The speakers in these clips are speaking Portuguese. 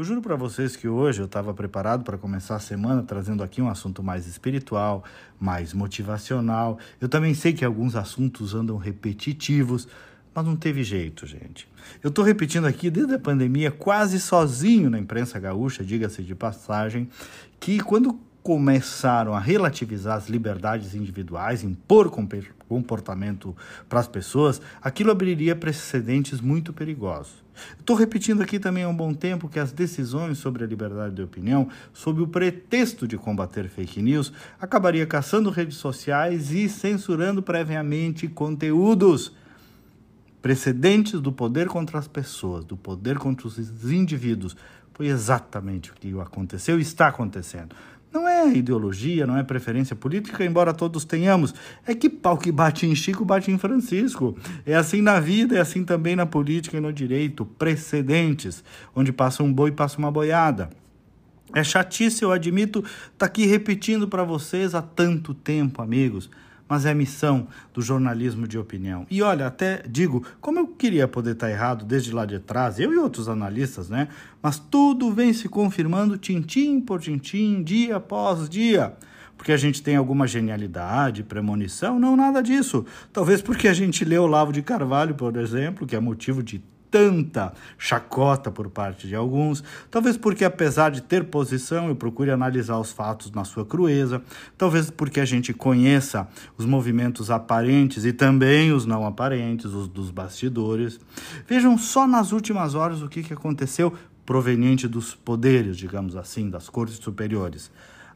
Eu juro para vocês que hoje eu estava preparado para começar a semana trazendo aqui um assunto mais espiritual, mais motivacional. Eu também sei que alguns assuntos andam repetitivos, mas não teve jeito, gente. Eu estou repetindo aqui desde a pandemia, quase sozinho na imprensa gaúcha, diga-se de passagem, que quando começaram a relativizar as liberdades individuais, impor comportamento para as pessoas, aquilo abriria precedentes muito perigosos. Estou repetindo aqui também há um bom tempo que as decisões sobre a liberdade de opinião, sob o pretexto de combater fake news, acabaria caçando redes sociais e censurando previamente conteúdos precedentes do poder contra as pessoas, do poder contra os indivíduos. Foi exatamente o que aconteceu e está acontecendo. Não é ideologia, não é preferência política, embora todos tenhamos. É que pau que bate em Chico, bate em Francisco. É assim na vida, é assim também na política e no direito. Precedentes, onde passa um boi, passa uma boiada. É chatice, eu admito, tá aqui repetindo para vocês há tanto tempo, amigos mas é a missão do jornalismo de opinião. E olha, até digo, como eu queria poder estar errado desde lá de trás, eu e outros analistas, né? Mas tudo vem se confirmando tintim por tintim, dia após dia porque a gente tem alguma genialidade, premonição, não nada disso. Talvez porque a gente leu Lavo de Carvalho, por exemplo, que é motivo de tanta chacota por parte de alguns, talvez porque, apesar de ter posição, eu procure analisar os fatos na sua crueza, talvez porque a gente conheça os movimentos aparentes e também os não aparentes, os dos bastidores. Vejam só nas últimas horas o que, que aconteceu proveniente dos poderes, digamos assim, das cortes superiores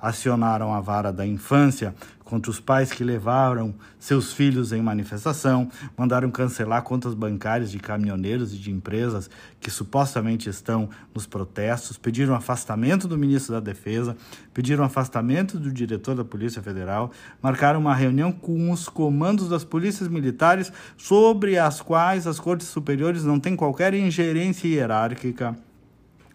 acionaram a vara da infância contra os pais que levaram seus filhos em manifestação, mandaram cancelar contas bancárias de caminhoneiros e de empresas que supostamente estão nos protestos, pediram afastamento do ministro da Defesa, pediram afastamento do diretor da Polícia Federal, marcaram uma reunião com os comandos das polícias militares sobre as quais as cortes superiores não têm qualquer ingerência hierárquica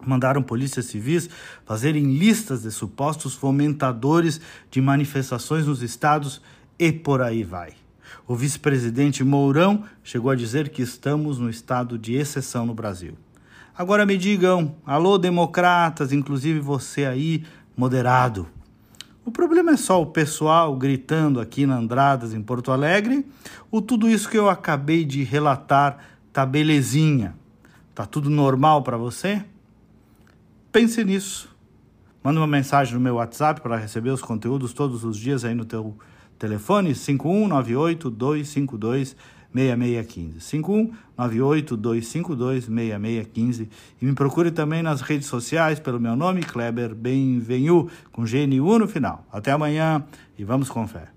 mandaram polícias civis fazerem listas de supostos fomentadores de manifestações nos estados e por aí vai. O vice-presidente Mourão chegou a dizer que estamos no estado de exceção no Brasil. Agora me digam, alô democratas, inclusive você aí, moderado. O problema é só o pessoal gritando aqui na Andradas, em Porto Alegre, ou tudo isso que eu acabei de relatar tá belezinha? Tá tudo normal para você? Pense nisso. Manda uma mensagem no meu WhatsApp para receber os conteúdos todos os dias aí no teu telefone 5198 252 6615. 5198 252 6615 e me procure também nas redes sociais pelo meu nome Kleber Benvenu com GNU no final. Até amanhã e vamos com fé.